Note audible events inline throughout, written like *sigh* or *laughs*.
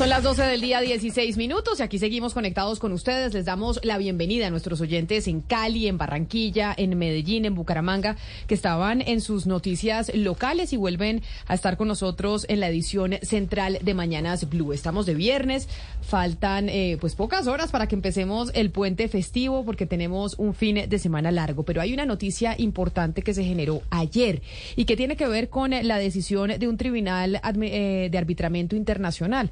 Son las 12 del día, 16 minutos, y aquí seguimos conectados con ustedes. Les damos la bienvenida a nuestros oyentes en Cali, en Barranquilla, en Medellín, en Bucaramanga, que estaban en sus noticias locales y vuelven a estar con nosotros en la edición central de Mañanas Blue. Estamos de viernes, faltan eh, pues pocas horas para que empecemos el puente festivo, porque tenemos un fin de semana largo. Pero hay una noticia importante que se generó ayer y que tiene que ver con la decisión de un tribunal eh, de arbitramiento internacional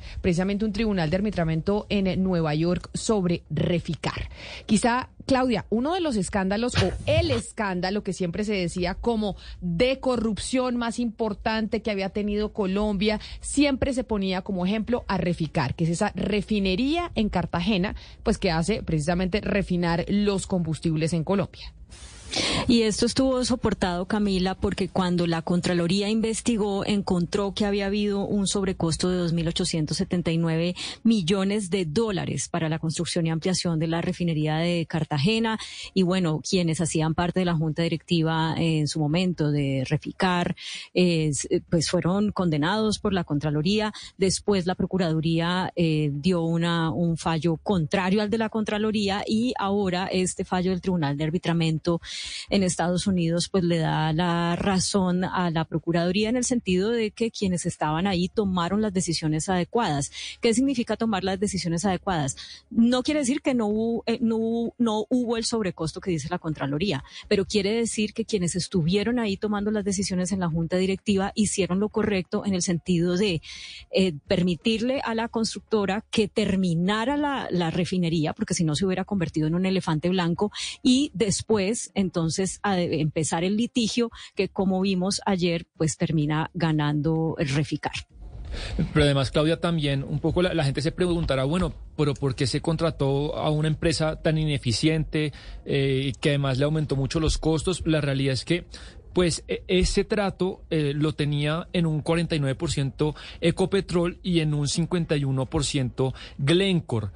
un tribunal de arbitramiento en Nueva York sobre Reficar. Quizá, Claudia, uno de los escándalos o el *laughs* escándalo que siempre se decía como de corrupción más importante que había tenido Colombia, siempre se ponía como ejemplo a Reficar, que es esa refinería en Cartagena, pues que hace precisamente refinar los combustibles en Colombia. Y esto estuvo soportado, Camila, porque cuando la Contraloría investigó, encontró que había habido un sobrecosto de 2.879 millones de dólares para la construcción y ampliación de la refinería de Cartagena. Y bueno, quienes hacían parte de la junta directiva en su momento de Reficar, pues fueron condenados por la Contraloría. Después la Procuraduría eh, dio una, un fallo contrario al de la Contraloría y ahora este fallo del Tribunal de Arbitramiento en Estados Unidos pues le da la razón a la Procuraduría en el sentido de que quienes estaban ahí tomaron las decisiones adecuadas. ¿Qué significa tomar las decisiones adecuadas? No quiere decir que no hubo, eh, no, no hubo el sobrecosto que dice la Contraloría, pero quiere decir que quienes estuvieron ahí tomando las decisiones en la Junta Directiva hicieron lo correcto en el sentido de eh, permitirle a la constructora que terminara la, la refinería, porque si no se hubiera convertido en un elefante blanco, y después, entonces a empezar el litigio que como vimos ayer pues termina ganando el Reficar. Pero además, Claudia, también un poco la, gente se preguntará, bueno, pero ¿por qué se contrató a una empresa tan ineficiente eh, que además le aumentó mucho los costos? La realidad es que pues e, ese trato eh, lo tenía en un 49% Ecopetrol y en un 51% Glencore.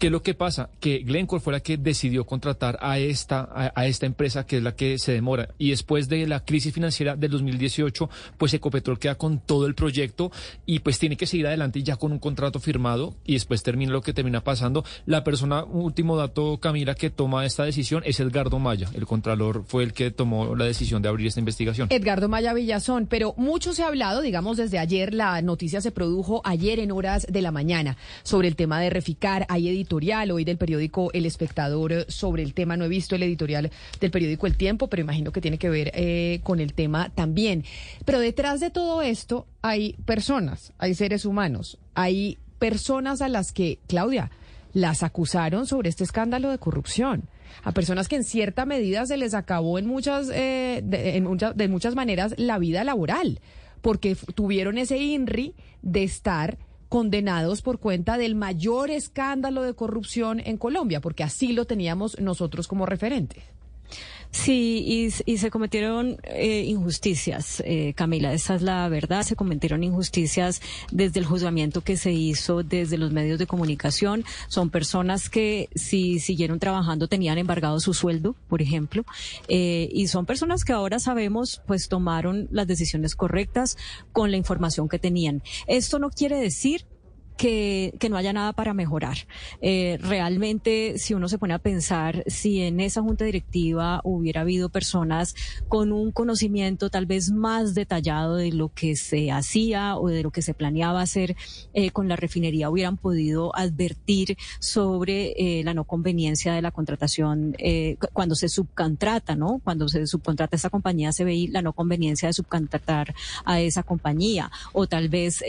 ¿Qué es lo que pasa? Que Glencore fue la que decidió contratar a esta, a, esta empresa que es la que se demora. Y después de la crisis financiera del 2018, pues Ecopetrol queda con todo el proyecto y pues tiene que seguir adelante ya con un contrato firmado y después termina lo que termina pasando. La persona, último dato, Camila, que toma esta decisión es Edgardo Maya. El contralor fue el que tomó la decisión de abrir esta investigación. Edgardo Maya Villazón, pero mucho se ha hablado, digamos, desde ayer, la noticia se produjo ayer en horas de la mañana sobre el tema de Reficar. Hay editorial hoy del periódico El Espectador eh, sobre el tema. No he visto el editorial del periódico El Tiempo, pero imagino que tiene que ver eh, con el tema también. Pero detrás de todo esto hay personas, hay seres humanos, hay personas a las que, Claudia, las acusaron sobre este escándalo de corrupción. A personas que en cierta medida se les acabó en muchas, eh, muchas, de muchas maneras la vida laboral, porque tuvieron ese INRI de estar condenados por cuenta del mayor escándalo de corrupción en Colombia, porque así lo teníamos nosotros como referentes. Sí, y, se cometieron eh, injusticias, eh, Camila, esa es la verdad. Se cometieron injusticias desde el juzgamiento que se hizo desde los medios de comunicación. Son personas que si siguieron trabajando tenían embargado su sueldo, por ejemplo, eh, y son personas que ahora sabemos pues tomaron las decisiones correctas con la información que tenían. Esto no quiere decir que, que no haya nada para mejorar. Eh, realmente, si uno se pone a pensar, si en esa junta directiva hubiera habido personas con un conocimiento tal vez más detallado de lo que se hacía o de lo que se planeaba hacer eh, con la refinería, hubieran podido advertir sobre eh, la no conveniencia de la contratación eh, cuando se subcontrata, ¿no? Cuando se subcontrata esa compañía CBI, la no conveniencia de subcontratar a esa compañía o tal vez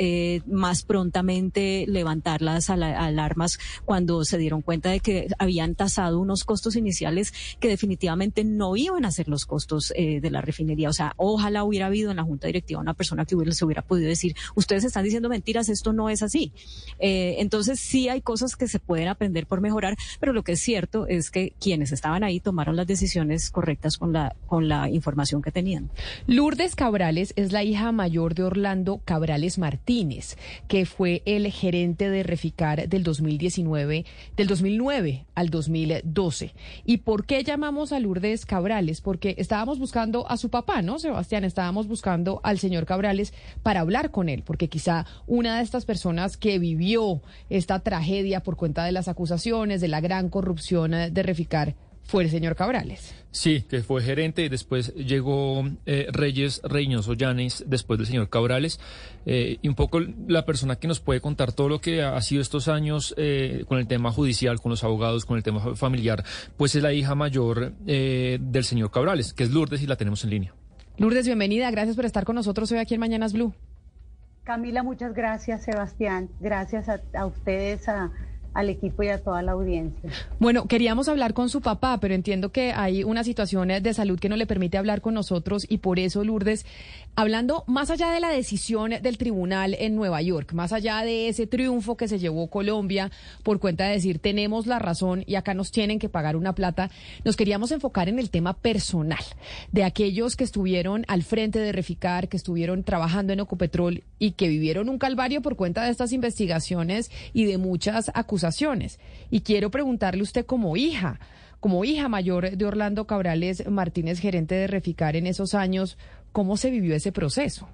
más prontamente levantar las alarmas cuando se dieron cuenta de que habían tasado unos costos iniciales que definitivamente no iban a ser los costos eh, de la refinería. O sea, ojalá hubiera habido en la junta directiva una persona que hubiera, se hubiera podido decir, ustedes están diciendo mentiras, esto no es así. Eh, entonces sí hay cosas que se pueden aprender por mejorar, pero lo que es cierto es que quienes estaban ahí tomaron las decisiones correctas con la, con la información que tenían. Lourdes Cabrales es la hija mayor de Orlando Cabrales Martínez, que fue el gerente de Reficar del 2019, del 2009 al 2012. ¿Y por qué llamamos a Lourdes Cabrales? Porque estábamos buscando a su papá, ¿no, Sebastián? Estábamos buscando al señor Cabrales para hablar con él, porque quizá una de estas personas que vivió esta tragedia por cuenta de las acusaciones, de la gran corrupción de Reficar, fue el señor Cabrales. Sí, que fue gerente y después llegó eh, Reyes Reynoso Llanes, después del señor Cabrales, eh, y un poco la persona que nos puede contar todo lo que ha sido estos años eh, con el tema judicial, con los abogados, con el tema familiar, pues es la hija mayor del señor Cabrales, que es Lourdes y la tenemos en línea. Lourdes, bienvenida, gracias por estar con nosotros hoy aquí en Mañanas Blue. Camila, muchas gracias, Sebastián, gracias a, a ustedes, a al equipo y a toda la audiencia. Bueno, queríamos hablar con su papá, pero entiendo que hay una situación de salud que no le permite hablar con nosotros y por eso, Lourdes, hablando más allá de la decisión del tribunal en Nueva York, más allá de ese triunfo que se llevó Colombia por cuenta de decir tenemos la razón y acá nos tienen que pagar una plata, nos queríamos enfocar en el tema personal de aquellos que estuvieron al frente de Reficar, que estuvieron trabajando en Ecopetrol y que vivieron un calvario por cuenta de estas investigaciones y de muchas acusaciones y quiero preguntarle usted como hija, como hija mayor de Orlando Cabrales Martínez, gerente de Reficar en esos años, ¿cómo se vivió ese proceso?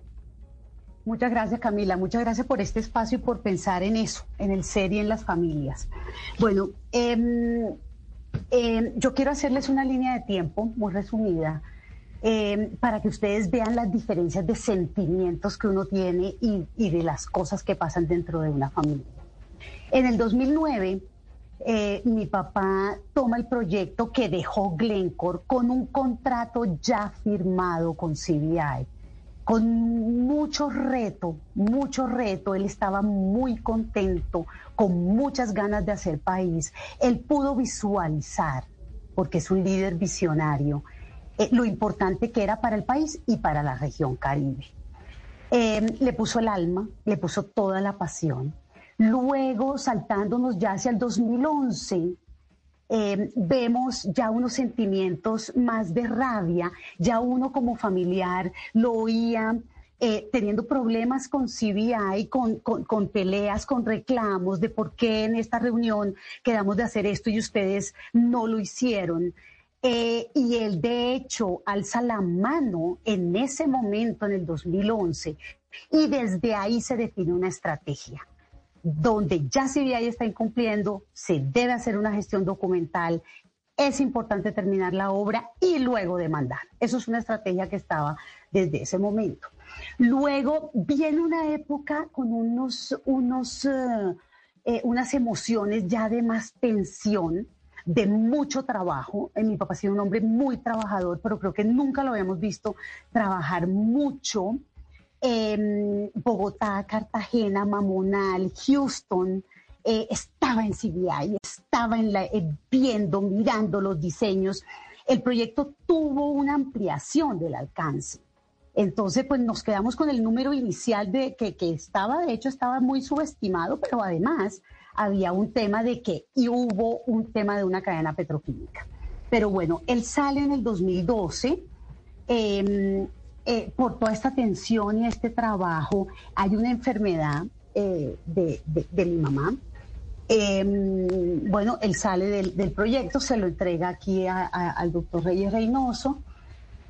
Muchas gracias Camila, muchas gracias por este espacio y por pensar en eso, en el ser y en las familias. Bueno, em, em, yo quiero hacerles una línea de tiempo muy resumida em, para que ustedes vean las diferencias de sentimientos que uno tiene y de las cosas que pasan dentro de una familia. En el 2009, eh, mi papá toma el proyecto que dejó Glencore con un contrato ya firmado con CBI, con mucho reto, mucho reto. Él estaba muy contento, con muchas ganas de hacer país. Él pudo visualizar, porque es un líder visionario, eh, lo importante que era para el país y para la región Caribe. Eh, le puso el alma, le puso toda la pasión. Luego, saltándonos ya hacia el 2011, eh, vemos ya unos sentimientos más de rabia, ya uno como familiar lo oía eh, teniendo problemas con CBI, con, con, peleas, con reclamos de por qué en esta reunión quedamos de hacer esto y ustedes no lo hicieron. Eh, y él, de hecho, alza la mano en ese momento, en el 2011, y desde ahí se define una estrategia donde ya CBI está incumpliendo, se debe hacer una gestión documental, es importante terminar la obra y luego demandar. Eso es una estrategia que estaba desde ese momento. Luego viene una época con unos, unos, eh, eh, unas emociones ya de más tensión, de mucho trabajo. Eh, mi papá ha sido un hombre muy trabajador, pero creo que nunca lo habíamos visto trabajar mucho Bogotá, Cartagena, Mamonal, Houston, eh, estaba en CBI, estaba eh, viendo, mirando los diseños. El proyecto tuvo una ampliación del alcance. Entonces, pues nos quedamos con el número inicial de que, estaba, de hecho, estaba muy subestimado, pero además había un tema de que y hubo un tema de una cadena petroquímica. Pero bueno, él sale en el 2012. Eh, por toda esta tensión y este trabajo, hay una enfermedad eh, de, mi mamá. Em, bueno, él sale del, proyecto, se lo entrega aquí al doctor Reyes Reynoso.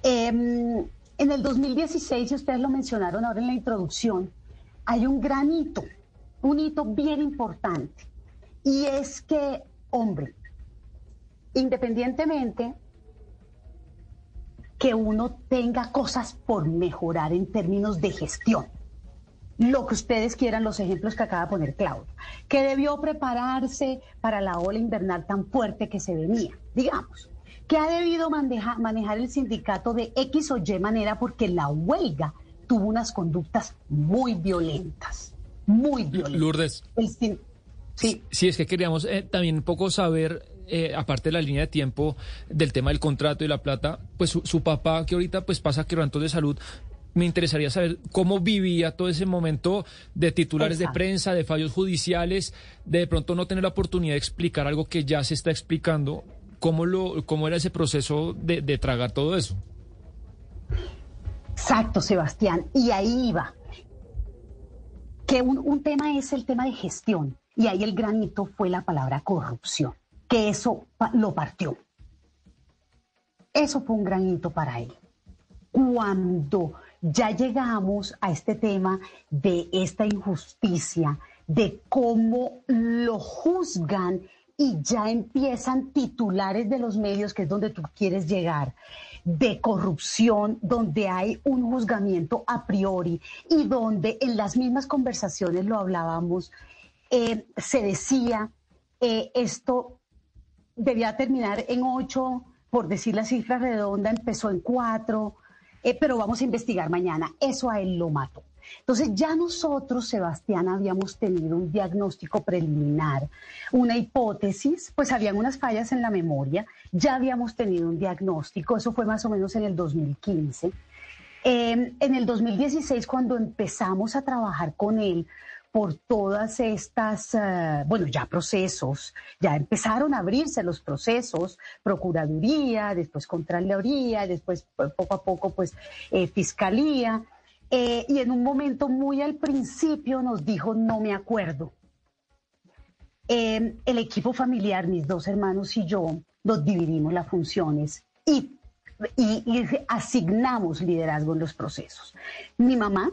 Em, en el 2016, y ustedes lo mencionaron ahora en la introducción, hay un granito un hito bien importante. Y es que, hombre, independientemente que uno tenga cosas por mejorar en términos de gestión, lo que ustedes quieran, los ejemplos que acaba de poner Claudio, que debió prepararse para la ola invernal tan fuerte que se venía, digamos, que ha debido manejar el sindicato de X o Y manera porque la huelga tuvo unas conductas muy violentas, muy violentas. Lourdes. sí. sí, es que queríamos eh, también un poco saber eh, aparte de la línea de tiempo del tema del contrato y la plata, pues su, papá que ahorita pues pasa quebrantos de salud, me interesaría saber cómo vivía todo ese momento de titulares de prensa, de fallos judiciales, de, de pronto no tener la oportunidad de explicar algo que ya se está explicando, cómo, lo, cómo era ese proceso de, de tragar todo eso. Exacto, Sebastián, y ahí iba. Que un, un tema es el tema de gestión, y ahí el granito fue la palabra corrupción, que eso lo partió. Eso fue un granito para él. Cuando ya llegamos a este tema de esta injusticia, de cómo lo juzgan y ya empiezan titulares de los medios, que es donde tú quieres llegar, de corrupción, donde hay un juzgamiento a priori y donde en las mismas conversaciones lo hablábamos, eh, se decía, eh, esto debía terminar en ocho, por decir la cifra redonda, empezó en cuatro, eh, pero vamos a investigar mañana. Eso a él lo mató. Entonces ya nosotros, Sebastián, habíamos tenido un diagnóstico preliminar, una hipótesis, pues habían unas fallas en la memoria, ya habíamos tenido un diagnóstico, eso fue más o menos en el 2015. Em, en el 2016, cuando empezamos a trabajar con él, por todas estas, eh, bueno, ya procesos, ya empezaron a abrirse los procesos, Procuraduría, después Contraloría, después poco a poco, pues, eh, Fiscalía. Eh, y en un momento muy al principio nos dijo, no me acuerdo. el equipo familiar, mis dos hermanos y yo, nos dividimos las funciones y, y asignamos liderazgo en los procesos. Mi mamá,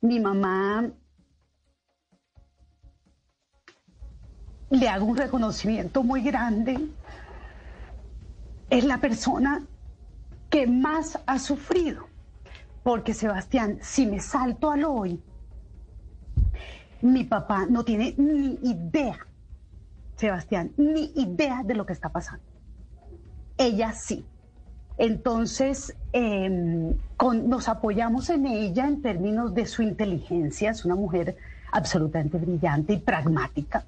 mi mamá le hago un reconocimiento muy grande. Es la persona que más ha sufrido. Porque Sebastián, si me salto al hoy, mi papá no tiene ni idea, Sebastián, ni idea de lo que está pasando. Ella sí. Entonces, em, nos apoyamos en ella en términos de su inteligencia. Es una mujer absolutamente brillante y pragmática.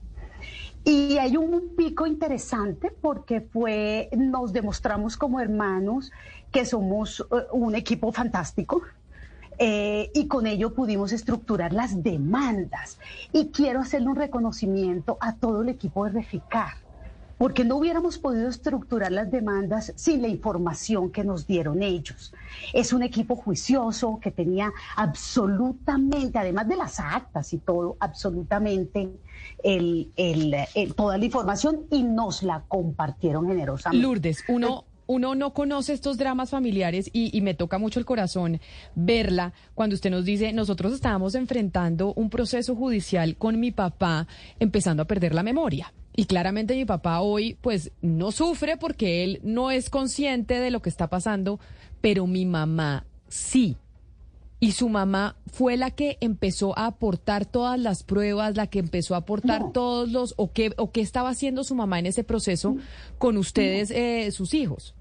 Y hay un pico interesante porque fue, nos demostramos como hermanos que somos eh, un equipo fantástico. Eh, y con ello pudimos estructurar las demandas. Y quiero hacerle un reconocimiento a todo el equipo de Reficar porque no hubiéramos podido estructurar las demandas sin la información que nos dieron ellos. Es un equipo juicioso que tenía absolutamente, además de las actas y todo, absolutamente toda la información y nos la compartieron generosamente. Lourdes, uno uno no conoce estos dramas familiares y, me toca mucho el corazón verla cuando usted nos dice, nosotros estábamos enfrentando un proceso judicial con mi papá empezando a perder la memoria. Y claramente mi papá hoy pues no sufre porque él no es consciente de lo que está pasando, pero mi mamá sí. Y su mamá fue la que empezó a aportar todas las pruebas, la que empezó a aportar todos los, o qué, o qué estaba haciendo su mamá en ese proceso con ustedes, eh, sus hijos.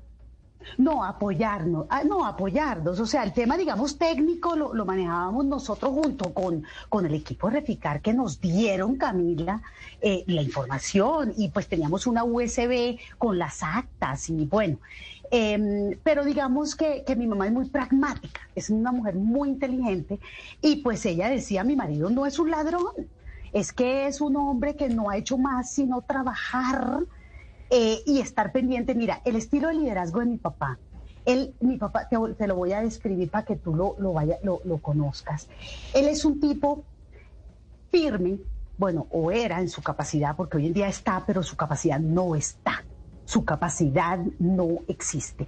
No, apoyarnos, ah, no, apoyarnos. O sea, el tema, digamos, técnico lo, manejábamos nosotros junto con, con el equipo Reficar que nos dieron, Camila, eh, la información y pues teníamos una USB con las actas y bueno. Em, pero digamos que, que, mi mamá es muy pragmática, es una mujer muy inteligente y pues ella decía, mi marido no es un ladrón, es que es un hombre que no ha hecho más sino trabajar eh, y estar pendiente. Mira, el estilo de liderazgo de mi papá, él, mi papá, te, lo voy a describir para que tú lo, lo, vaya, lo, lo conozcas. Él es un tipo firme, bueno, o era en su capacidad, porque hoy en día está, pero su capacidad no está. Su capacidad no existe.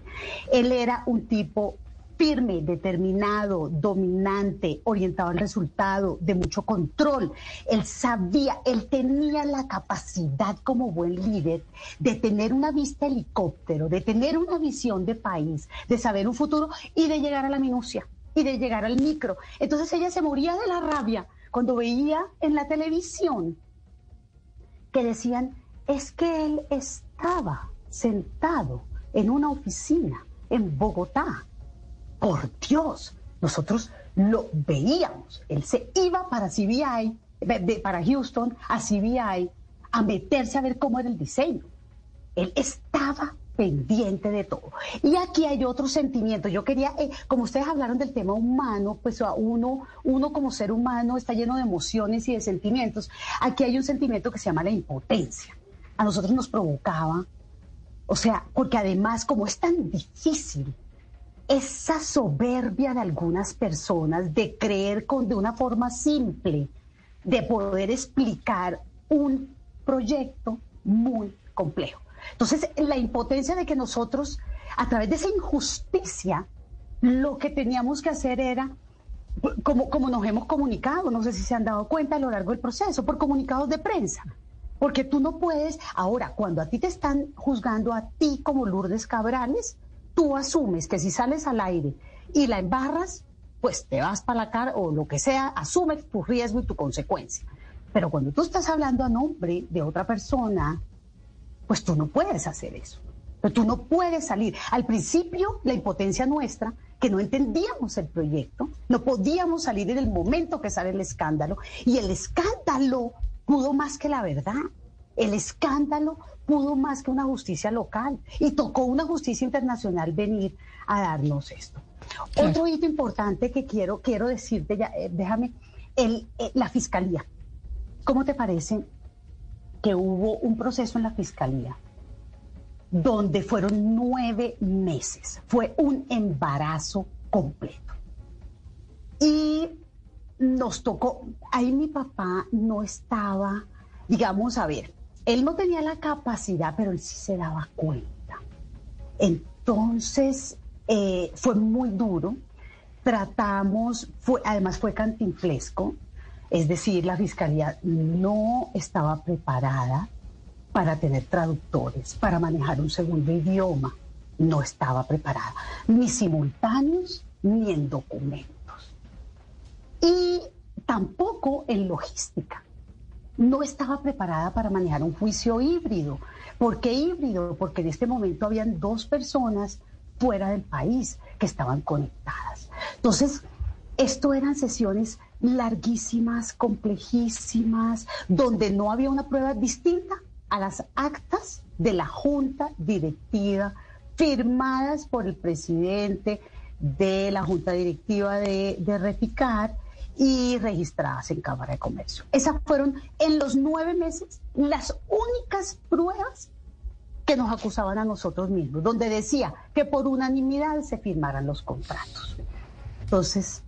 Él era un tipo firme, determinado, dominante, orientado al resultado, de mucho control. Él sabía, él tenía la capacidad como buen líder de tener una vista helicóptero, de tener una visión de país, de saber un futuro y de llegar a la minucia y de llegar al micro. Entonces ella se moría de la rabia cuando veía en la televisión que decían, es que él estaba sentado en una oficina en Bogotá. Por Dios, nosotros lo veíamos. Él se iba para CBI, para Houston, a CBI, a meterse a ver cómo era el diseño. Él estaba pendiente de todo. Y aquí hay otro sentimiento. Yo quería, eh, como ustedes hablaron del tema humano, pues uno, uno como ser humano está lleno de emociones y de sentimientos. Aquí hay un sentimiento que se llama la impotencia. A nosotros nos provocaba, o sea, porque además como es tan difícil esa soberbia de algunas personas de creer con de una forma simple de poder explicar un proyecto muy complejo. Entonces, la impotencia de que nosotros, a través de esa injusticia, lo que teníamos que hacer era, como, como nos hemos comunicado, no sé si se han dado cuenta a lo largo del proceso, por comunicados de prensa. Porque tú no puedes, ahora, cuando a ti te están juzgando a ti como Lourdes Cabrales, tú asumes que si sales al aire y la embarras, pues te vas para la cara o lo que sea, asumes tu riesgo y tu consecuencia. Pero cuando tú estás hablando a nombre de otra persona, pues tú no puedes hacer eso. Pero tú no puedes salir. Al principio, la impotencia nuestra, que no entendíamos el proyecto, no podíamos salir en el momento que sale el escándalo. Y el escándalo pudo más que la verdad. El escándalo pudo más que una justicia local y tocó una justicia internacional venir a darnos esto. Otro hito importante que quiero, quiero decirte, ya, eh, déjame, el, eh, la fiscalía. ¿Cómo te parece que hubo un proceso en la fiscalía donde fueron nueve meses? Fue un embarazo completo. Y nos tocó, ahí mi papá no estaba, digamos, a ver, él no tenía la capacidad, pero él sí se daba cuenta. Entonces, eh, fue muy duro. Tratamos, además fue cantinflesco, es decir, la fiscalía no estaba preparada para tener traductores, para manejar un segundo idioma. No estaba preparada, ni simultáneos, ni en documentos. Y tampoco en logística no estaba preparada para manejar un juicio híbrido. ¿Por qué híbrido? Porque en este momento habían dos personas fuera del país que estaban conectadas. Entonces, esto eran sesiones larguísimas, complejísimas, donde no había una prueba distinta a las actas de la junta directiva firmadas por el presidente de la junta directiva de, de y registradas en Cámara de Comercio. Esas fueron en los nueve meses las únicas pruebas que nos acusaban a nosotros mismos, donde decía que por unanimidad se firmaran los contratos. Entonces...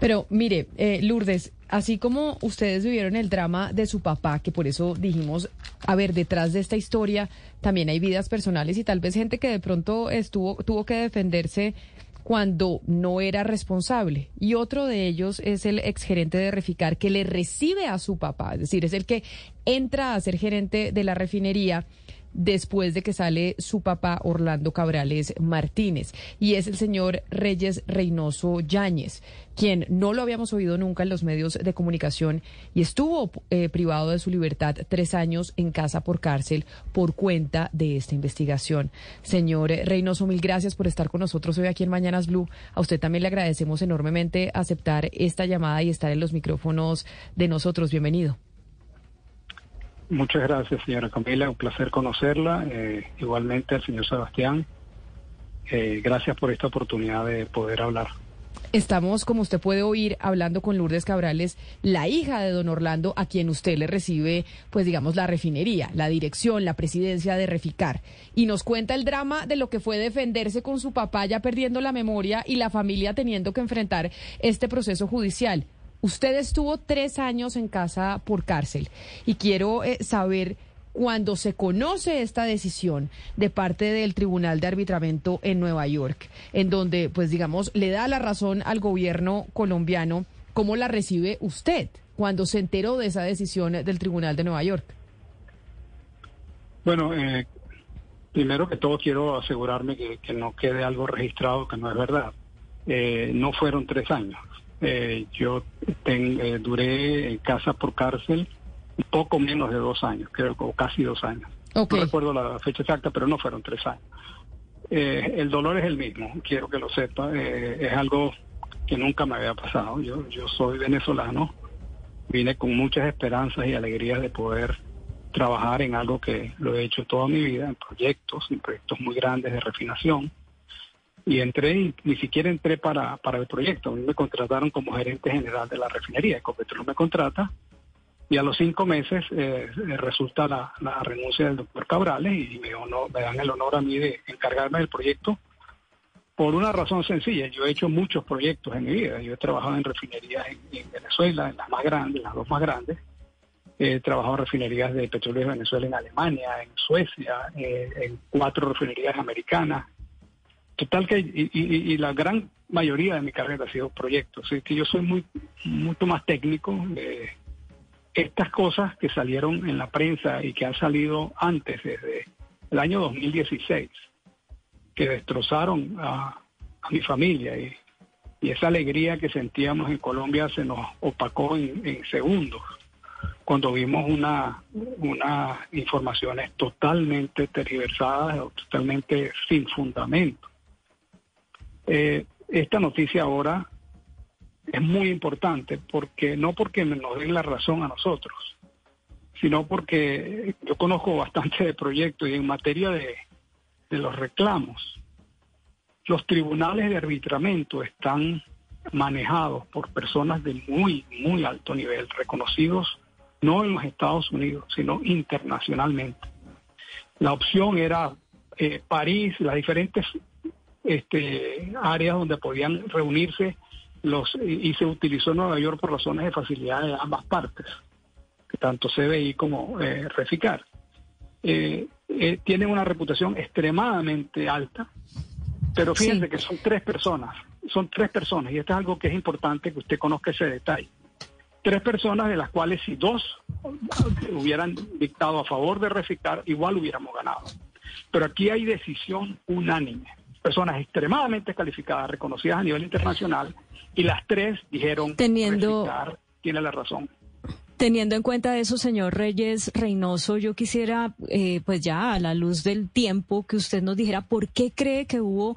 Pero mire, eh, Lourdes, así como ustedes vivieron el drama de su papá, que por eso dijimos, a ver, detrás de esta historia también hay vidas personales y tal vez gente que de pronto estuvo, tuvo que defenderse cuando no era responsable. Y otro de ellos es el exgerente de Reficar que le recibe a su papá, es decir, es el que entra a ser gerente de la refinería después de que sale su papá Orlando Cabrales Martínez y es el señor Reyes Reynoso Yáñez, quien no lo habíamos oído nunca en los medios de comunicación y estuvo eh, privado de su libertad tres años en casa por cárcel por cuenta de esta investigación. Señor Reynoso, mil gracias por estar con nosotros hoy aquí en Mañanas Blue. A usted también le agradecemos enormemente aceptar esta llamada y estar en los micrófonos de nosotros. Bienvenido. Muchas gracias, señora Camila. Un placer conocerla. Eh, igualmente al señor Sebastián. Eh, gracias por esta oportunidad de poder hablar. Estamos, como usted puede oír, hablando con Lourdes Cabrales, la hija de don Orlando, a quien usted le recibe, pues digamos, la refinería, la dirección, la presidencia de Reficar. Y nos cuenta el drama de lo que fue defenderse con su papá ya perdiendo la memoria y la familia teniendo que enfrentar este proceso judicial. Usted estuvo tres años en casa por cárcel y quiero eh, saber cuando se conoce esta decisión de parte del Tribunal de Arbitramiento en Nueva York, en donde, pues digamos, le da la razón al gobierno colombiano, ¿cómo la recibe usted cuando se enteró de esa decisión del Tribunal de Nueva York? Bueno, eh, primero que todo quiero asegurarme que, no quede algo registrado que no es verdad. Eh, no fueron tres años. Eh, yo duré en casa por cárcel poco menos de dos años, creo que casi dos años. No recuerdo la fecha exacta, pero no fueron tres años. el dolor es el mismo, quiero que lo sepa. es algo que nunca me había pasado. Yo, yo soy venezolano, vine con muchas esperanzas y alegrías de poder trabajar en algo que lo he hecho toda mi vida, en proyectos, en proyectos muy grandes de refinación. Y entré, y ni siquiera entré para, para el proyecto. A mí me contrataron como gerente general de la refinería. Ecopetrol me contrata. Y a los cinco meses eh, resulta la, renuncia del doctor Cabrales y me, me dan el honor a mí de encargarme del proyecto por una razón sencilla. Yo he hecho muchos proyectos en mi vida. Yo he trabajado en refinerías en, en Venezuela, en las más grandes, las dos más grandes He trabajado en refinerías de petróleo de Venezuela en Alemania, en Suecia, eh, en cuatro refinerías americanas. Total que, y, la gran mayoría de mi carrera ha sido proyectos. Es que yo soy muy, mucho más técnico. estas cosas que salieron en la prensa y que han salido antes, desde el año 2016, que destrozaron a, mi familia y, esa alegría que sentíamos en Colombia se nos opacó en segundos cuando vimos una, una informaciones totalmente tergiversadas totalmente sin fundamento. Eh, esta noticia ahora es muy importante porque no porque nos den la razón a nosotros, sino porque yo conozco bastante de proyectos y en materia de, de los reclamos, los tribunales de arbitramiento están manejados por personas de muy, muy alto nivel, reconocidos no en los Estados Unidos, sino internacionalmente. La opción era eh, París, las diferentes este, áreas donde podían reunirse los y se utilizó Nueva York por razones de facilidad de ambas partes, tanto CBI como eh, Reficar. Eh, eh, tienen una reputación extremadamente alta, pero fíjense que son tres personas, son tres personas, y esto es algo que es importante que usted conozca ese detalle tres personas de las cuales si dos hubieran dictado a favor de reciclar, igual hubiéramos ganado. Pero aquí hay decisión unánime. Personas extremadamente calificadas, reconocidas a nivel internacional, y las tres dijeron Teniendo... tiene la razón. Teniendo en cuenta eso, señor Reyes Reynoso, yo quisiera, eh, pues ya a la luz del tiempo, que usted nos dijera por qué cree que hubo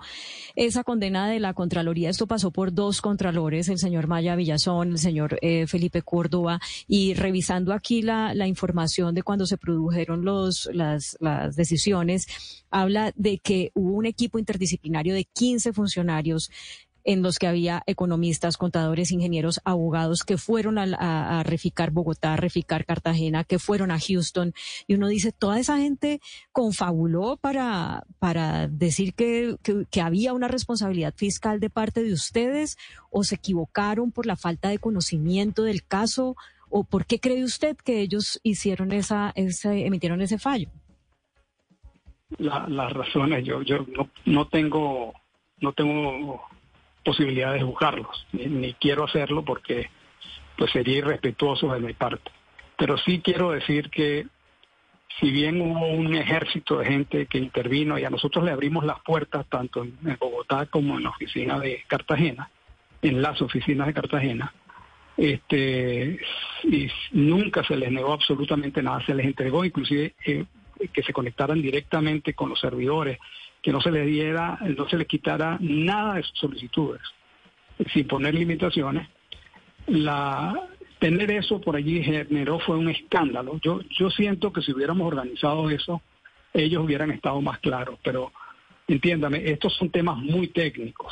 esa condena de la Contraloría. Esto pasó por dos contralores, el señor Maya Villazón, el señor eh, Felipe Córdoba, y revisando aquí la, la información de cuando se produjeron los, las, las decisiones, habla de que hubo un equipo interdisciplinario de 15 funcionarios en los que había economistas, contadores, ingenieros, abogados que fueron a, Reficar Bogotá, a Reficar Cartagena, que fueron a Houston. Y uno dice, toda esa gente confabuló para, para decir que, que, había una responsabilidad fiscal de parte de ustedes o se equivocaron por la falta de conocimiento del caso. ¿O por qué cree usted que ellos hicieron esa, ese, emitieron ese fallo? las razones, yo, yo no, no tengo, no tengo posibilidad de juzgarlos, ni, quiero hacerlo porque pues sería irrespetuoso de mi parte. Pero sí quiero decir que si bien hubo un ejército de gente que intervino y a nosotros le abrimos las puertas tanto en, Bogotá como en la oficina de Cartagena, en las oficinas de Cartagena, este, y nunca se les negó absolutamente nada, se les entregó inclusive eh, que se conectaran directamente con los servidores, que no se les diera, no se les quitara nada de sus solicitudes, sin poner limitaciones. La, tener eso por allí generó fue un escándalo. Yo, yo siento que si hubiéramos organizado eso, ellos hubieran estado más claros, pero entiéndame, estos son temas muy técnicos.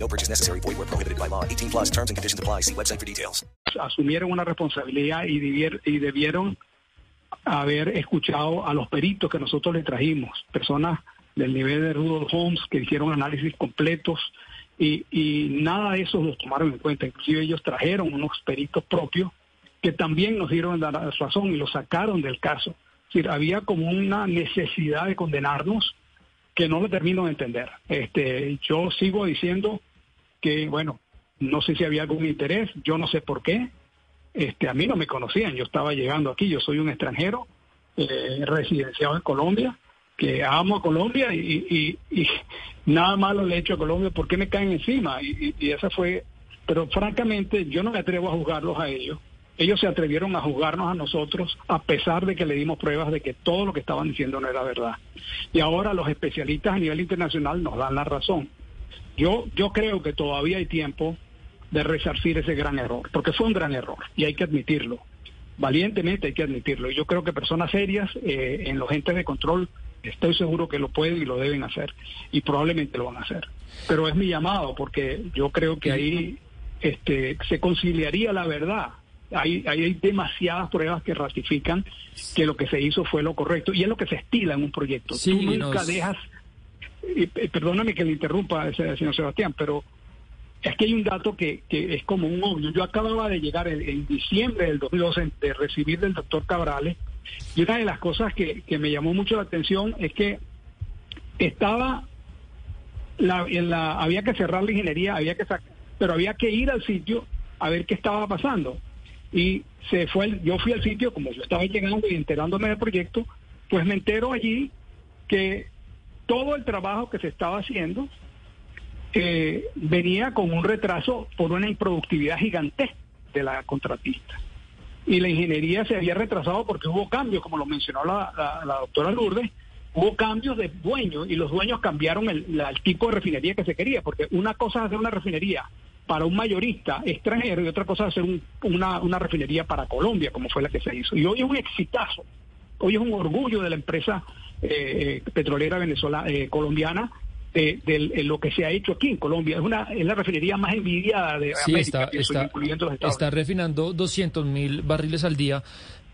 No purchase necessary. Void where prohibited by law. 18 plus terms and conditions apply. See website for details. Asumieron una responsabilidad y, debier- y debieron haber escuchado a los peritos que nosotros le trajimos, personas del nivel de Rudolf Holmes que hicieron análisis completos y, y nada de eso los tomaron en cuenta. Inclusive ellos trajeron unos peritos propios que también nos dieron la razón y los sacaron del caso. Es decir, había como una necesidad de condenarnos que no lo termino de entender. Este, yo sigo diciendo que, bueno, no sé si había algún interés, yo no sé por qué. Este, a mí no me conocían, yo estaba llegando aquí, yo soy un extranjero eh, residenciado en Colombia, que amo a Colombia y, *laughs* nada malo le he hecho a Colombia, ¿por qué me caen encima? Y, y- y esa fue, pero francamente yo no me atrevo a juzgarlos a ellos. Ellos se atrevieron a juzgarnos a nosotros a pesar de que le dimos pruebas de que todo lo que estaban diciendo no era verdad. Y ahora los especialistas a nivel internacional nos dan la razón. Yo, yo creo que todavía hay tiempo de resarcir ese gran error, porque fue un gran error y hay que admitirlo. Valientemente hay que admitirlo. Y yo creo que personas serias eh, en los entes de control, estoy seguro que lo pueden y lo deben hacer y probablemente lo van a hacer. Pero es mi llamado porque yo creo que ahí este, se conciliaría la verdad. Hay, hay demasiadas pruebas que ratifican que lo que se hizo fue lo correcto y es lo que se estila en un proyecto. Sí, Tú nunca nos- dejas y, perdóname que le interrumpa, señor Sebastián, pero es que hay un dato que, que es como un obvio. Yo acababa de llegar en, diciembre del 2012 de recibir del doctor Cabrales y una de las cosas que, me llamó mucho la atención es que estaba, la, en la, había que cerrar la ingeniería, había que sac- pero había que ir al sitio a ver qué estaba pasando. Y se fue, el- yo fui al sitio, como yo estaba llegando y enterándome del proyecto, pues me entero allí que todo el trabajo que se estaba haciendo eh, venía con un retraso por una improductividad gigantesca de la contratista. Y la ingeniería se había retrasado porque hubo cambios, como lo mencionó la, la- la doctora Lourdes, hubo cambios de dueños y los dueños cambiaron el, tipo de refinería que se quería, porque una cosa es hacer una refinería para un mayorista extranjero y otra cosa es hacer un- una, una refinería para Colombia, como fue la que se hizo. Y hoy es un exitazo, hoy es un orgullo de la empresa eh, petrolera venezolana colombiana de, de- de lo que se ha hecho aquí en Colombia. Es una es la refinería más envidiada de Sí, América, está, pienso, está, incluyendo los Estados está refinando 200 mil barriles al día.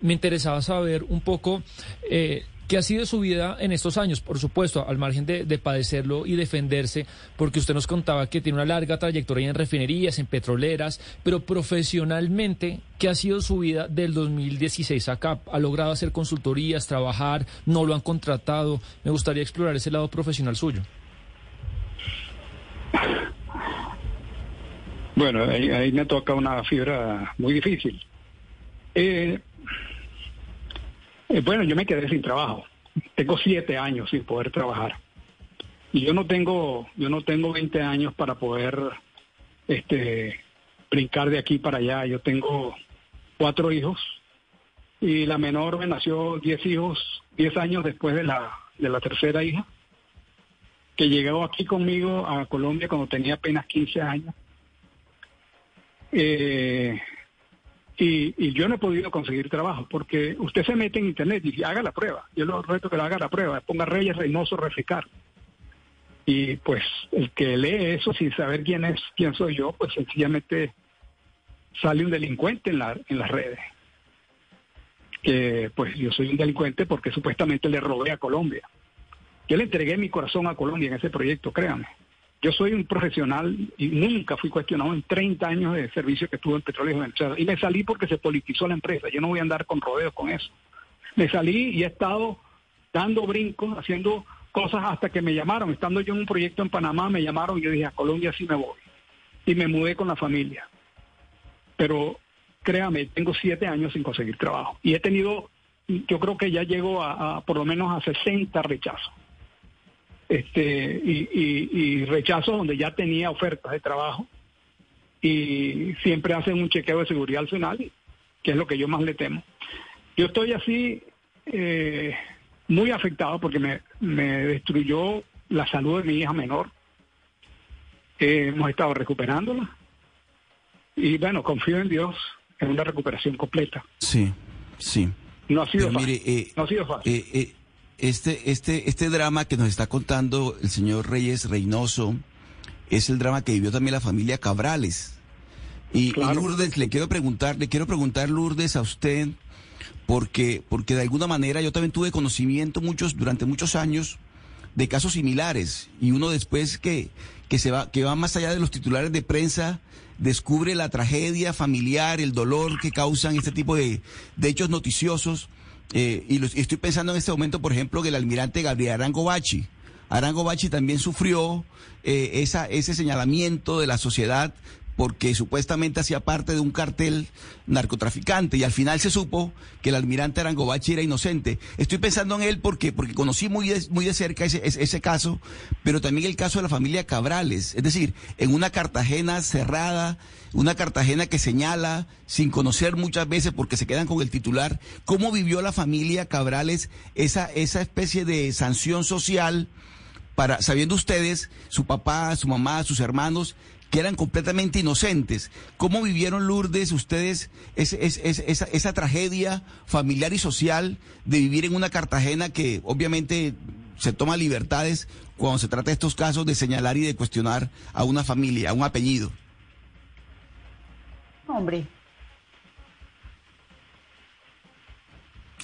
Me interesaba saber un poco eh, qué ha sido su vida en estos años, por supuesto, al margen de, de padecerlo y defenderse, porque usted nos contaba que tiene una larga trayectoria en refinerías, en petroleras, pero profesionalmente, ¿qué ha sido su vida del 2016 acá? ¿Ha logrado hacer consultorías, trabajar? ¿No lo han contratado? Me gustaría explorar ese lado profesional suyo. Bueno, ahí, ahí me toca una fibra muy difícil. Eh, eh, bueno, yo me quedé sin trabajo. Tengo siete años sin poder trabajar. Y yo no tengo, yo no tengo 20 años para poder este, brincar de aquí para allá. Yo tengo cuatro hijos y la menor me nació 10 hijos, 10 años después de la, de la tercera hija, que llegó aquí conmigo a Colombia cuando tenía apenas 15 años. Eh, y, y yo no he podido conseguir trabajo porque usted se mete en internet y dice, haga la prueba. Yo lo reto que lo haga la prueba, ponga Reyes Reynoso Reficar. Y pues el que lee eso sin saber quién es, quién soy yo, pues sencillamente sale un delincuente en, la, en las redes. Que pues yo soy un delincuente porque supuestamente le robé a Colombia. Yo le entregué mi corazón a Colombia en ese proyecto, créanme. Yo soy un profesional y nunca fui cuestionado en 30 años de servicio que tuve en Petróleo Venezuela. Y me salí porque se politizó la empresa. Yo no voy a andar con rodeos con eso. Me salí y he estado dando brincos, haciendo cosas hasta que me llamaron. Estando yo en un proyecto en Panamá, me llamaron y yo dije, a Colombia sí me voy. Y me mudé con la familia. Pero créame, tengo siete años sin conseguir trabajo. Y he tenido, yo creo que ya llego a, a por lo menos a 60 rechazos este y, y, y rechazos donde ya tenía ofertas de trabajo y siempre hacen un chequeo de seguridad al final, que es lo que yo más le temo. Yo estoy así eh, muy afectado porque me, me destruyó la salud de mi hija menor. Eh, hemos estado recuperándola Y bueno, confío en Dios en una recuperación completa. Sí, sí. No ha sido Pero fácil. mire, eh, no ha sido fácil. Este, este, este drama que nos está contando el señor Reyes Reynoso es el drama que vivió también la familia Cabrales. Y, y. Lourdes, le quiero preguntar, le quiero preguntar, Lourdes, a usted, porque, porque de alguna manera yo también tuve conocimiento muchos, durante muchos años de casos similares y uno después que, que se va, que va más allá de los titulares de prensa, descubre la tragedia familiar, el dolor que causan este tipo de, de hechos noticiosos. Eh, y, los- y estoy pensando en este momento, por ejemplo, que el almirante Gabriel Arango Bachi. Arango Bachi también sufrió eh, esa, ese señalamiento de la sociedad porque supuestamente hacía parte de un cartel narcotraficante y al final se supo que el almirante Arangobachi era inocente. Estoy pensando en él porque, porque conocí muy de, muy de cerca ese, ese, ese caso, pero también el caso de la familia Cabrales, es decir, en una Cartagena cerrada, una Cartagena que señala sin conocer muchas veces porque se quedan con el titular, cómo vivió la familia Cabrales esa, esa especie de sanción social para, sabiendo ustedes, su papá, su mamá, sus hermanos, que eran completamente inocentes. ¿Cómo vivieron Lourdes ustedes esa, esa tragedia familiar y social de vivir en una Cartagena que obviamente se toma libertades cuando se trata de estos casos de señalar y de cuestionar a una familia, a un apellido? Hombre,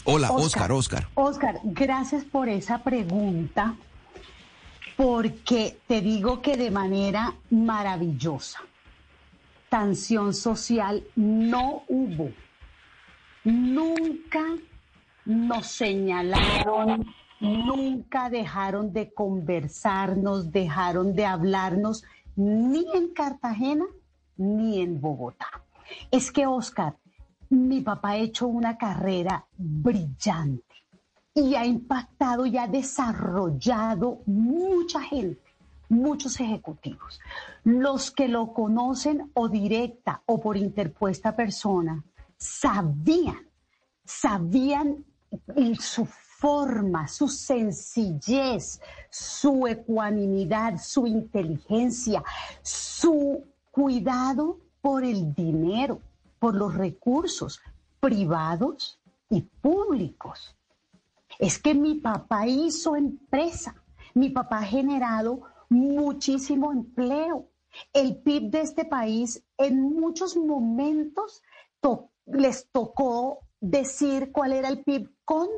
Hola, Oscar, Oscar. Oscar, gracias por esa pregunta, porque te digo que de manera maravillosa, tensión social no hubo. Nunca nos señalaron, nunca dejaron de conversarnos, dejaron de hablarnos, ni en Cartagena ni en Bogotá. Es que, Oscar, mi papá ha hecho una carrera brillante y ha impactado y ha desarrollado mucha gente, muchos ejecutivos. Los que lo conocen o directa o por interpuesta persona, sabían, sabían su forma, su sencillez, su ecuanimidad, su inteligencia, su cuidado por el dinero, por los recursos privados y públicos. Es que mi papá hizo empresa, mi papá ha generado muchísimo empleo. El PIB de este país en muchos momentos to- les tocó decir cuál era el PIB con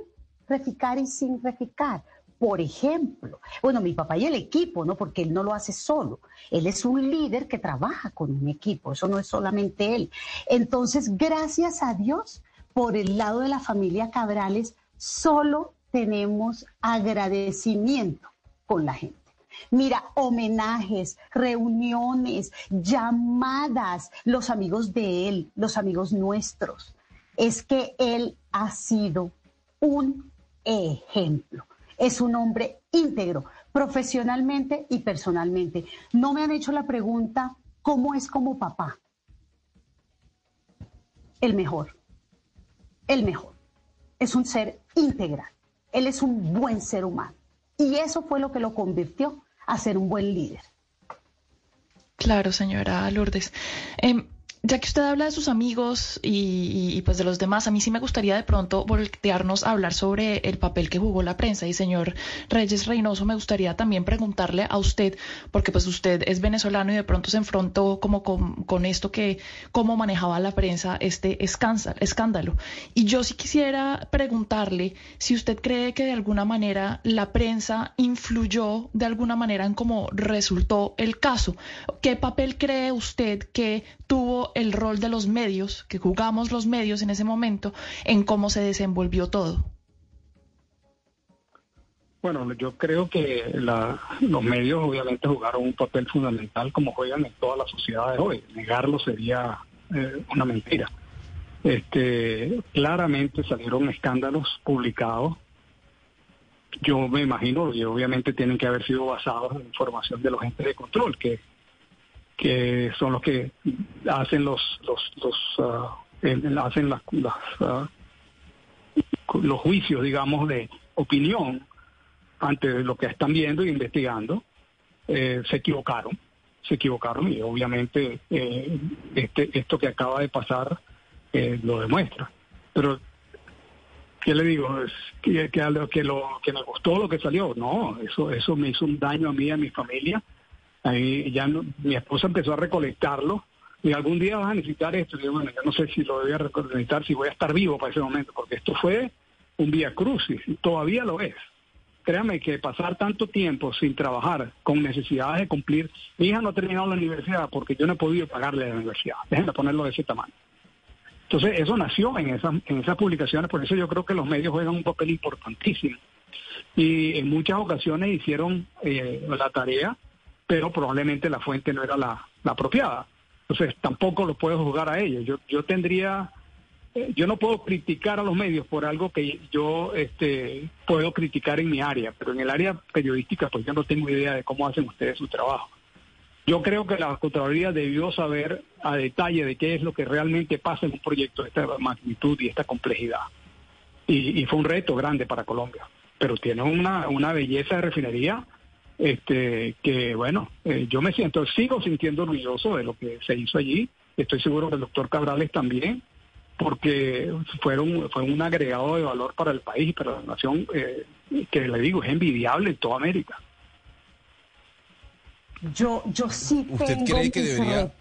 reficar y sin reficar. Por ejemplo, bueno, mi papá y el equipo, ¿no? Porque él no lo hace solo. Él es un líder que trabaja con un equipo, eso no es solamente él. Entonces, gracias a Dios, por el lado de la familia Cabrales, solo tenemos agradecimiento con la gente. Mira, homenajes, reuniones, llamadas, los amigos de él, los amigos nuestros. Es que él ha sido un ejemplo. Es un hombre íntegro, profesionalmente y personalmente. No me han hecho la pregunta, ¿cómo es como papá? El mejor, el mejor. Es un ser integral. Él es un buen ser humano. Y eso fue lo que lo convirtió a ser un buen líder. Claro, señora Lourdes. Em, ya que usted habla de sus amigos y, pues de los demás, a mí sí me gustaría de pronto voltearnos a hablar sobre el papel que jugó la prensa. Y señor Reyes Reynoso, me gustaría también preguntarle a usted, porque pues usted es venezolano y de pronto se enfrentó como con, con esto que, cómo manejaba la prensa este escándalo. Y yo sí quisiera preguntarle si usted cree que de alguna manera la prensa influyó de alguna manera en cómo resultó el caso. ¿Qué papel cree usted que tuvo el rol de los medios, que jugamos los medios en ese momento, en cómo se desenvolvió todo? Bueno, yo creo que la- los medios obviamente jugaron un papel fundamental como juegan en todas las sociedades hoy. Negarlo sería eh, una mentira. Este, claramente salieron escándalos publicados. Yo me imagino que obviamente tienen que haber sido basados en información de los entes de control, que, que son los que hacen los, los, los el- hacen las, las, ah, los juicios, digamos, de opinión ante lo que están viendo e investigando, eh, se equivocaron. se equivocaron y obviamente eh, este, esto que acaba de pasar eh, lo demuestra. Pero, ¿qué le digo? Es que, que, que, lo, que me gustó lo que salió. No, eso, eso me hizo un daño a mí a mi familia. Ahí ya no- mi esposa empezó a recolectarlo y algún día vas a necesitar esto. Y yo, bueno, yo no sé si lo voy a necesitar, si voy a estar vivo para ese momento, porque esto fue un vía crucis y todavía lo es. Créame que pasar tanto tiempo sin trabajar, con necesidades de cumplir. Mi hija no ha terminado la universidad porque yo no he podido pagarle la universidad. Déjenme ponerlo de ese tamaño. Entonces, eso nació en, esas en esas publicaciones, por eso yo creo que los medios juegan un papel importantísimo. Y en muchas ocasiones hicieron eh, la tarea, pero probablemente la fuente no era la, la apropiada. Entonces, tampoco lo puedo juzgar a ellos. Yo, yo tendría eh, yo no puedo criticar a los medios por algo que yo este, puedo criticar en mi área, pero en el área periodística pues yo no tengo idea de cómo hacen ustedes su trabajo. Yo creo que la Contraloría debió saber a detalle de qué es lo que realmente pasa en un proyecto de esta magnitud y esta complejidad. Y, y fue un reto grande para Colombia, pero tiene una, una belleza de refinería este, que, bueno, eh, yo me siento, sigo sintiendo orgulloso de lo que se hizo allí. Estoy seguro que el doctor Cabrales también porque fueron fue un agregado de valor para el país y para la nación eh, que le digo es envidiable en toda América. Yo, yo sí ¿Usted tengo cree que debería-.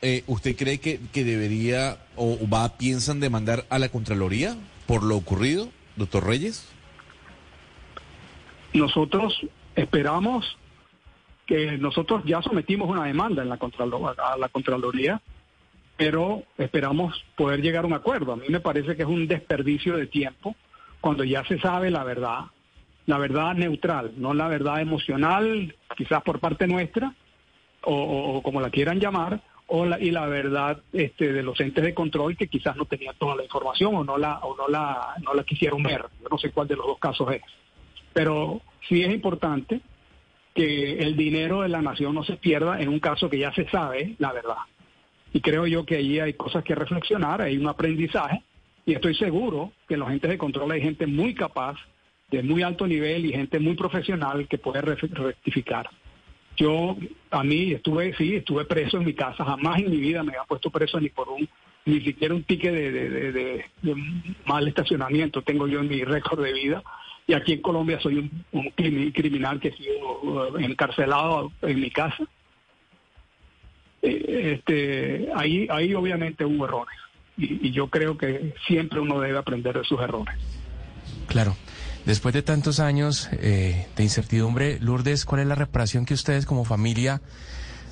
Eh, ¿Usted cree que, que debería o va piensan demandar a la Contraloría por lo ocurrido, doctor Reyes? Nosotros esperamos que nosotros ya sometimos una demanda en la a la Contraloría, pero esperamos poder llegar a un acuerdo. A mí me parece que es un desperdicio de tiempo cuando ya se sabe la verdad, la verdad neutral, no la verdad emocional, quizás por parte nuestra, o como la quieran llamar, o la, y la verdad este, de los entes de control que quizás no tenían toda la información o no la o no la no la quisieron ver. Yo no sé cuál de los dos casos es. Pero sí es importante que el dinero de la nación no se pierda en un caso que ya se sabe la verdad. Y creo yo que allí hay cosas que reflexionar, hay un aprendizaje, y estoy seguro que en los entes de control hay gente muy capaz, de muy alto nivel y gente muy profesional que puede re- rectificar. Yo, a mí, estuve, sí, estuve preso en mi casa, jamás en mi vida me había puesto preso ni por un, ni siquiera un ticket de mal estacionamiento tengo yo en mi récord de vida. Y aquí en Colombia soy un, un crimi- criminal que he sido eh, encarcelado en mi casa. Eh, Este, ahí, ahí obviamente hubo errores. Y, y yo creo que siempre uno debe aprender de sus errores. Claro. Después de tantos años eh, de incertidumbre, Lourdes, ¿cuál es la reparación que ustedes como familia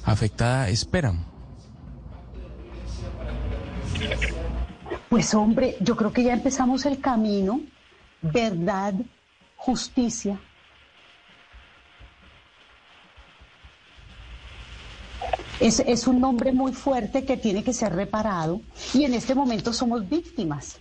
afectada esperan? Pues hombre, yo creo que ya empezamos el camino, verdad, justicia. Es, es un nombre muy fuerte que tiene que ser reparado y en este momento somos víctimas.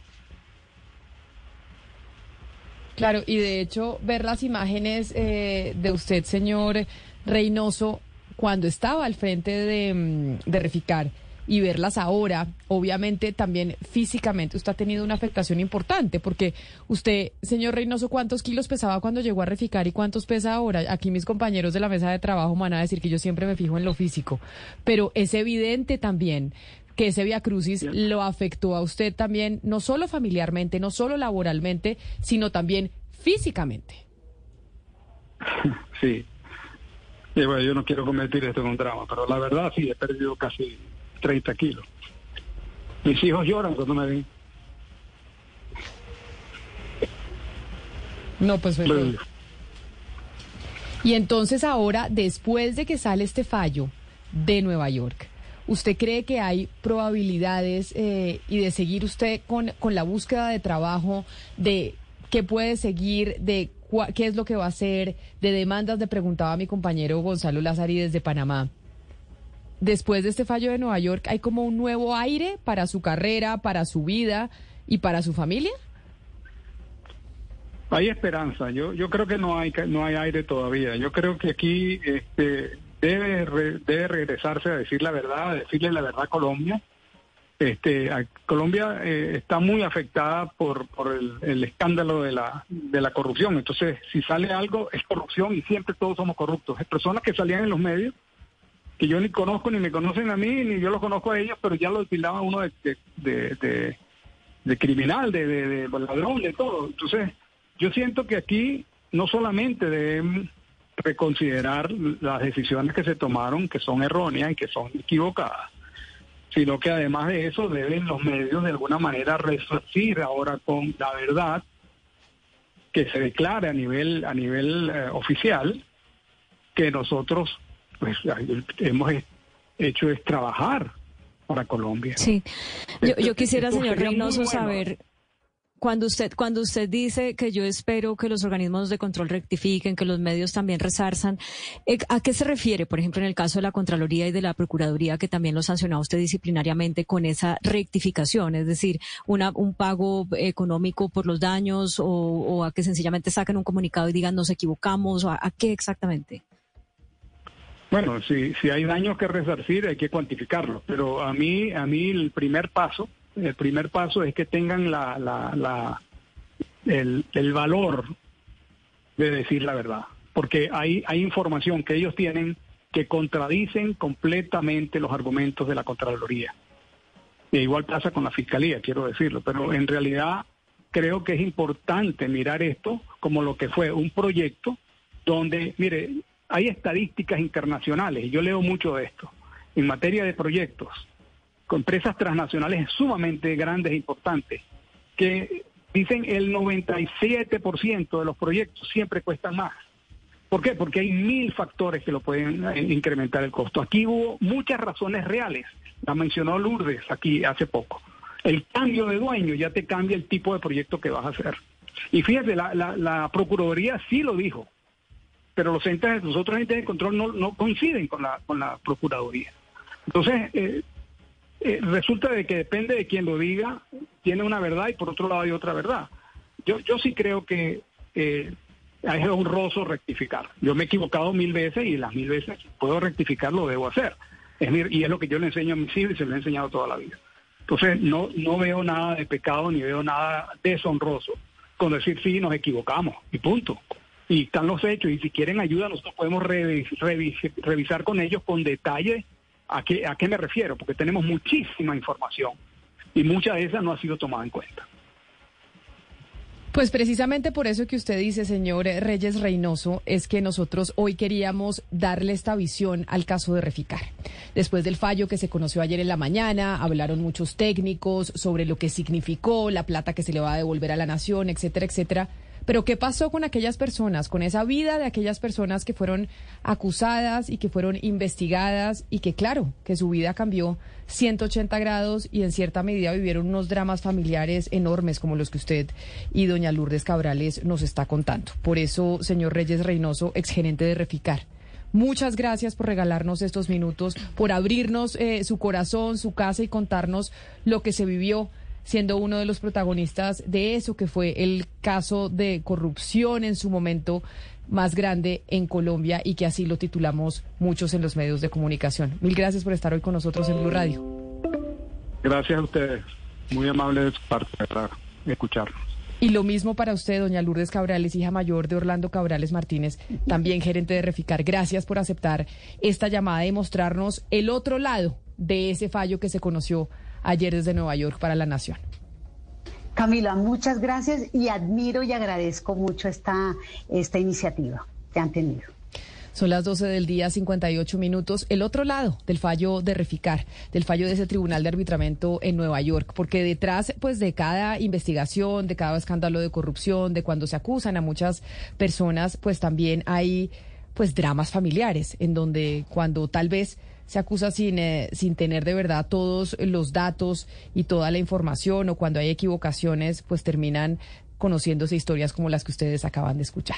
Claro, y de hecho, ver las imágenes eh, de usted, señor Reynoso, cuando estaba al frente de, mm, de Reficar y verlas ahora, obviamente también físicamente usted ha tenido una afectación importante, porque usted, señor Reynoso, ¿cuántos kilos pesaba cuando llegó a Reficar y cuántos pesa ahora? Aquí mis compañeros de la mesa de trabajo me van a decir que yo siempre me fijo en lo físico, pero es evidente también que ese Via Crucis lo afectó a usted también, no solo familiarmente, no solo laboralmente, sino también físicamente. *laughs* Sí. Y bueno, yo no quiero convertir esto en un drama, pero la verdad sí, he perdido casi 30 kilos. Mis hijos lloran cuando me ven. No, pues. Y entonces ahora, después de que sale este fallo de Nueva York, ¿usted cree que hay probabilidades eh, y de seguir usted con, con la búsqueda de trabajo, de qué puede seguir, de cua- qué es lo que va a hacer, de demandas? Le preguntaba a mi compañero Gonzalo Lazari desde Panamá. Después de este fallo de Nueva York, ¿hay como un nuevo aire para su carrera, para su vida y para su familia? Hay esperanza. Yo yo creo que no hay no hay aire todavía. Yo creo que aquí este, debe debe regresarse a decir la verdad, a decirle la verdad a Colombia. Este, Colombia eh, está muy afectada por por el, escándalo de la de la corrupción. Entonces, si sale algo es corrupción y siempre todos somos corruptos. Personas que salían en los medios que yo ni conozco, ni me conocen a mí, ni yo los conozco a ellos, pero ya lo tildaban uno de, criminal, de ladrón, de todo. Entonces, yo siento que aquí no solamente deben reconsiderar las decisiones que se tomaron, que son erróneas y que son equivocadas, sino que además de eso deben los medios de alguna manera resarcir ahora con la verdad que se declare a nivel a nivel eh, oficial que nosotros pues hemos hecho es trabajar para Colombia. Sí, yo, yo quisiera, señor Reynoso, bueno. saber cuando usted cuando usted dice que yo espero que los organismos de control rectifiquen, que los medios también resarzan, eh, ¿a qué se refiere, por ejemplo, en el caso de la Contraloría y de la Procuraduría, que también lo sancionó usted disciplinariamente con esa rectificación, es decir, una, un pago económico por los daños o, o a que sencillamente saquen un comunicado y digan nos equivocamos, o a, a qué exactamente? Bueno, si, si hay daños que resarcir hay que cuantificarlos, pero a mí, a mí el primer paso, el primer paso es que tengan la, la, la, el, el valor de decir la verdad, porque hay, hay información que ellos tienen que contradicen completamente los argumentos de la Contraloría. Y igual pasa con la Fiscalía, quiero decirlo, pero en realidad creo que es importante mirar esto como lo que fue un proyecto donde, mire, hay estadísticas internacionales, y yo leo mucho de esto, en materia de proyectos, con empresas transnacionales sumamente grandes e importantes, que dicen el 97% de los proyectos siempre cuestan más. ¿Por qué? Porque hay mil factores que lo pueden eh, incrementar el costo. Aquí hubo muchas razones reales, la mencionó Lourdes aquí hace poco. El cambio de dueño ya te cambia el tipo de proyecto que vas a hacer. Y fíjate, la, la, la Procuraduría sí lo dijo, pero los entes, los otros entes de control no, coinciden con la, con la Procuraduría. Entonces, eh, eh, resulta de que depende de quien lo diga, tiene una verdad y por otro lado hay otra verdad. Yo, yo sí creo que eh, es honroso rectificar. Yo me he equivocado mil veces y las mil veces puedo rectificar lo debo hacer. Es decir, y es lo que yo le enseño a mis hijos y se lo he enseñado toda la vida. Entonces, no, no veo nada de pecado ni veo nada deshonroso con decir sí, nos equivocamos y punto. Y están los hechos y si quieren ayuda nosotros podemos revis- revis- revisar con ellos con detalle a qué, a qué me refiero, porque tenemos muchísima información y mucha de esa no ha sido tomada en cuenta. Pues precisamente por eso que usted dice, señor Reyes Reynoso, es que nosotros hoy queríamos darle esta visión al caso de Reficar. Después del fallo que se conoció ayer en la mañana, hablaron muchos técnicos sobre lo que significó, la plata que se le va a devolver a la nación, etcétera, etcétera. Pero ¿qué pasó con aquellas personas, con esa vida de aquellas personas que fueron acusadas y que fueron investigadas y que claro, que su vida cambió 180 grados y en cierta medida vivieron unos dramas familiares enormes como los que usted y doña Lourdes Cabrales nos está contando? Por eso, señor Reyes Reynoso, exgerente de Reficar. Muchas gracias por regalarnos estos minutos, por abrirnos eh, su corazón, su casa y contarnos lo que se vivió siendo uno de los protagonistas de eso que fue el caso de corrupción en su momento más grande en Colombia y que así lo titulamos muchos en los medios de comunicación. Mil gracias por estar hoy con nosotros en Blue Radio. Gracias a ustedes. Muy amable de su parte para escucharnos. Y lo mismo para usted, doña Lourdes Cabrales, hija mayor de Orlando Cabrales Martínez, también gerente de Reficar. Gracias por aceptar esta llamada y mostrarnos el otro lado de ese fallo que se conoció ayer desde Nueva York para la Nación. Camila, muchas gracias y admiro y agradezco mucho esta, esta iniciativa que han tenido. Son las 12 del día, 58 minutos. El otro lado del fallo de Reficar, del fallo de ese tribunal de arbitramiento en Nueva York, porque detrás, pues, de cada investigación, de cada escándalo de corrupción, de cuando se acusan a muchas personas, pues también hay, pues, dramas familiares, en donde cuando tal vez se acusa sin, eh, sin tener de verdad todos los datos y toda la información, o cuando hay equivocaciones, pues terminan conociéndose historias como las que ustedes acaban de escuchar.